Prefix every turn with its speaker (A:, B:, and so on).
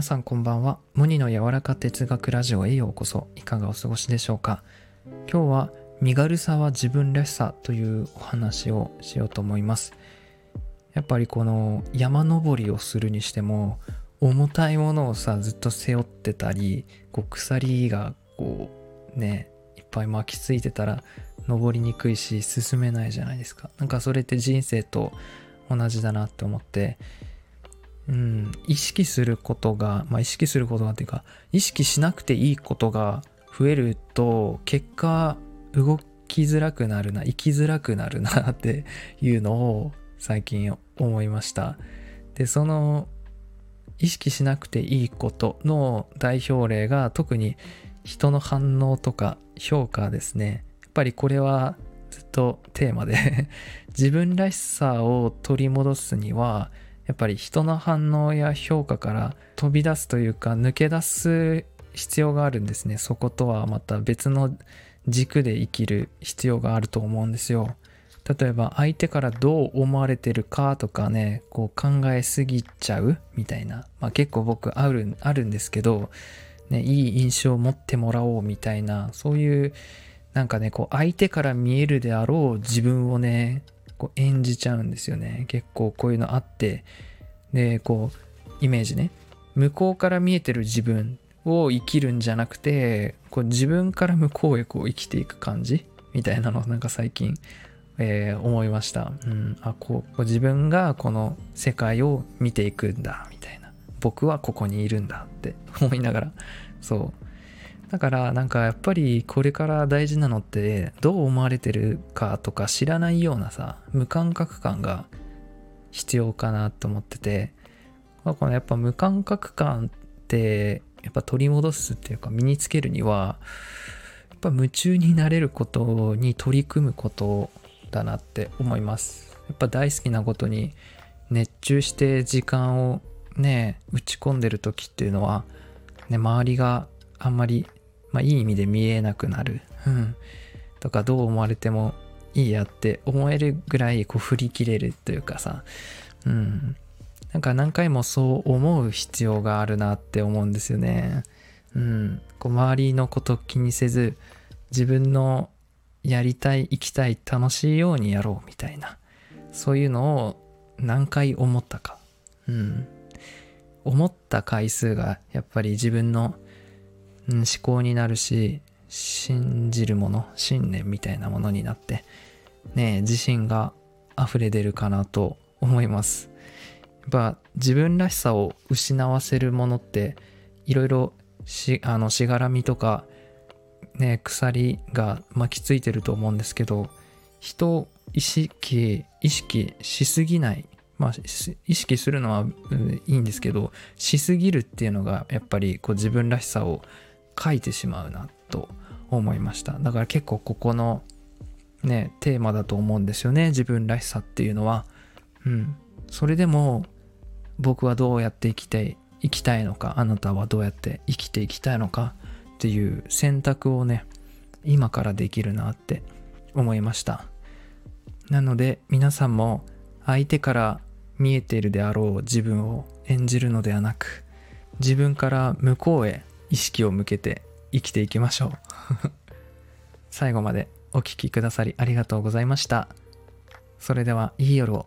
A: 皆さんこんばんは。無二の柔らか哲学ラジオへようこそ。いかがお過ごしでしょうか。今日は身軽さは自分らしさというお話をしようと思います。やっぱりこの山登りをするにしても重たいものをさずっと背負ってたりこう鎖がこうねいっぱい巻きついてたら登りにくいし進めないじゃないですか。なんかそれって人生と同じだなって思ってうん、意識することが、まあ、意識することがっていうか意識しなくていいことが増えると結果動きづらくなるな生きづらくなるなっていうのを最近思いました。でその意識しなくていいことの代表例が特に人の反応とか評価ですね。やっぱりこれはずっとテーマで。自分らしさを取り戻すにはやっぱり人の反応や評価から飛び出すというか抜け出す必要があるんですね。そことはまた別の軸で生きる必要があると思うんですよ。例えば相手からどう思われてるかとかねこう考えすぎちゃうみたいな、まあ、結構僕あるあるんですけど、ね、いい印象を持ってもらおうみたいな。そういうなんかねこう相手から見えるであろう自分をねこう演じちゃうんですよね。結構こういうのあって。でこうイメージね。向こうから見えてる自分を生きるんじゃなくてこう自分から向こうへこう生きていく感じ？みたいなのをなんか最近、えー、思いました、うん、あこう自分がこの世界を見ていくんだ。みたいな。僕はここにいるんだって思いながら。そう。だからなんかやっぱりこれから大事なのってどう思われてるかとか知らないようなさ無感覚感が必要かなと思っててまこのやっぱ無感覚感ってやっぱ取り戻すっていうか身につけるにはやっぱ夢中になれることに取り組むことだなって思います。やっぱ大好きなことに熱中して時間をね打ち込んでる時っていうのはね周りがあんまりまあ、いい意味で見えなくなる、うん、とかどう思われてもいいやって思えるぐらいこう振り切れるというかさ、うん、なんか何回もそう思う必要があるなって思うんですよね。うん、こう周りのこと気にせず自分のやりたい生きたい楽しいようにやろうみたいな。そういうのを何回思ったか、うん、思った回数がやっぱり自分のうん、思考になるし信じるもの信念みたいなものになってね自信が溢れ出るかなと思います。やっぱ自分らしさを失わせるものっていろいろしあのしがらみとかね鎖が巻きついてると思うんですけど人を意識意識しすぎないまあ、意識するのは、うん、いいんですけどしすぎるっていうのがやっぱりこう自分らしさを書いてしまうなと思いました。だから結構ここのねテーマだと思うんですよね。自分らしさっていうのは。うん。それでも僕はどうやって生きていきたいのかあなたはどうやって生きていきたいのかっていう選択をね今からできるなって思いました。なので皆さんも相手から見えているであろう自分を演じるのではなく自分から向こうへ意識を向けて生きていきましょう。最後までお聴きくださりありがとうございました。それではいい夜を。